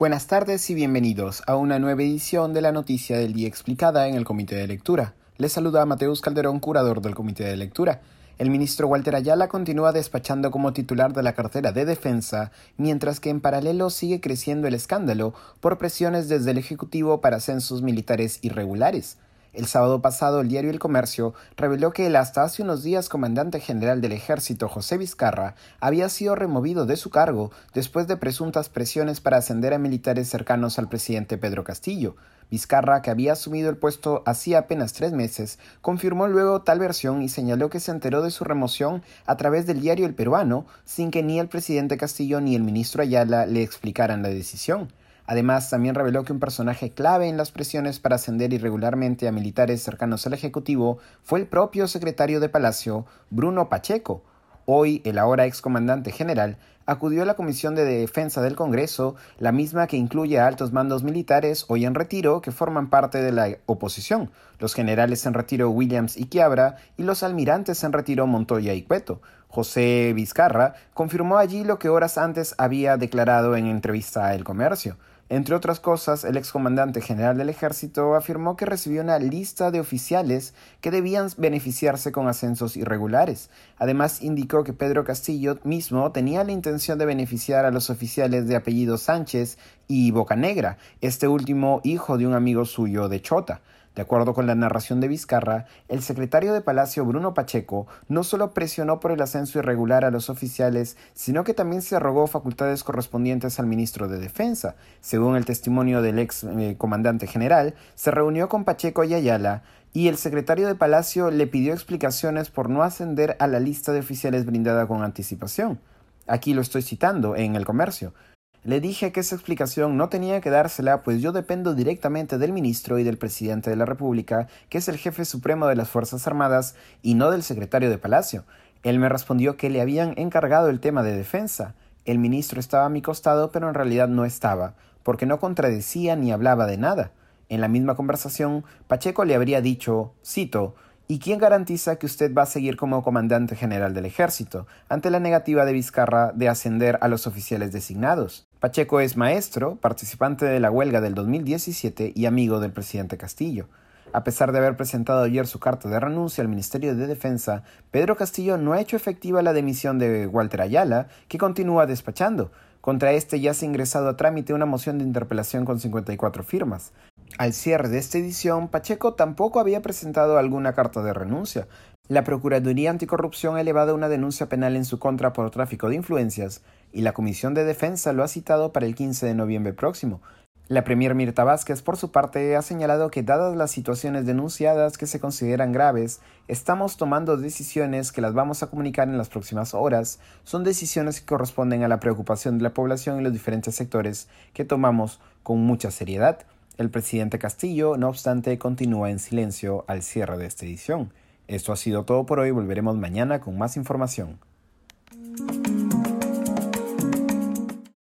Buenas tardes y bienvenidos a una nueva edición de la Noticia del Día explicada en el Comité de Lectura. Les saluda Mateus Calderón, curador del Comité de Lectura. El ministro Walter Ayala continúa despachando como titular de la cartera de defensa, mientras que en paralelo sigue creciendo el escándalo por presiones desde el Ejecutivo para censos militares irregulares. El sábado pasado, el diario El Comercio reveló que el hasta hace unos días comandante general del ejército José Vizcarra había sido removido de su cargo después de presuntas presiones para ascender a militares cercanos al presidente Pedro Castillo. Vizcarra, que había asumido el puesto hacía apenas tres meses, confirmó luego tal versión y señaló que se enteró de su remoción a través del diario El Peruano, sin que ni el presidente Castillo ni el ministro Ayala le explicaran la decisión. Además, también reveló que un personaje clave en las presiones para ascender irregularmente a militares cercanos al Ejecutivo fue el propio secretario de Palacio, Bruno Pacheco. Hoy, el ahora excomandante general acudió a la Comisión de Defensa del Congreso, la misma que incluye a altos mandos militares hoy en retiro que forman parte de la oposición, los generales en retiro Williams y Quiabra y los almirantes en retiro Montoya y Cueto. José Vizcarra confirmó allí lo que horas antes había declarado en entrevista a El Comercio. Entre otras cosas, el excomandante general del ejército afirmó que recibió una lista de oficiales que debían beneficiarse con ascensos irregulares. Además, indicó que Pedro Castillo mismo tenía la intención de beneficiar a los oficiales de apellido Sánchez y Bocanegra, este último hijo de un amigo suyo de Chota. De acuerdo con la narración de Vizcarra, el secretario de Palacio Bruno Pacheco no solo presionó por el ascenso irregular a los oficiales, sino que también se arrogó facultades correspondientes al ministro de Defensa. Según el testimonio del ex eh, comandante general, se reunió con Pacheco y Ayala, y el secretario de Palacio le pidió explicaciones por no ascender a la lista de oficiales brindada con anticipación. Aquí lo estoy citando en el comercio. Le dije que esa explicación no tenía que dársela, pues yo dependo directamente del ministro y del presidente de la República, que es el jefe supremo de las Fuerzas Armadas, y no del secretario de Palacio. Él me respondió que le habían encargado el tema de defensa. El ministro estaba a mi costado, pero en realidad no estaba, porque no contradecía ni hablaba de nada. En la misma conversación, Pacheco le habría dicho, cito, ¿Y quién garantiza que usted va a seguir como comandante general del ejército ante la negativa de Vizcarra de ascender a los oficiales designados? Pacheco es maestro, participante de la huelga del 2017 y amigo del presidente Castillo. A pesar de haber presentado ayer su carta de renuncia al Ministerio de Defensa, Pedro Castillo no ha hecho efectiva la demisión de Walter Ayala, que continúa despachando. Contra este ya se ha ingresado a trámite una moción de interpelación con 54 firmas. Al cierre de esta edición, Pacheco tampoco había presentado alguna carta de renuncia. La Procuraduría Anticorrupción ha elevado una denuncia penal en su contra por tráfico de influencias y la Comisión de Defensa lo ha citado para el 15 de noviembre próximo. La Premier Mirta Vázquez, por su parte, ha señalado que dadas las situaciones denunciadas que se consideran graves, estamos tomando decisiones que las vamos a comunicar en las próximas horas. Son decisiones que corresponden a la preocupación de la población y los diferentes sectores que tomamos con mucha seriedad. El presidente Castillo, no obstante, continúa en silencio al cierre de esta edición. Esto ha sido todo por hoy, volveremos mañana con más información.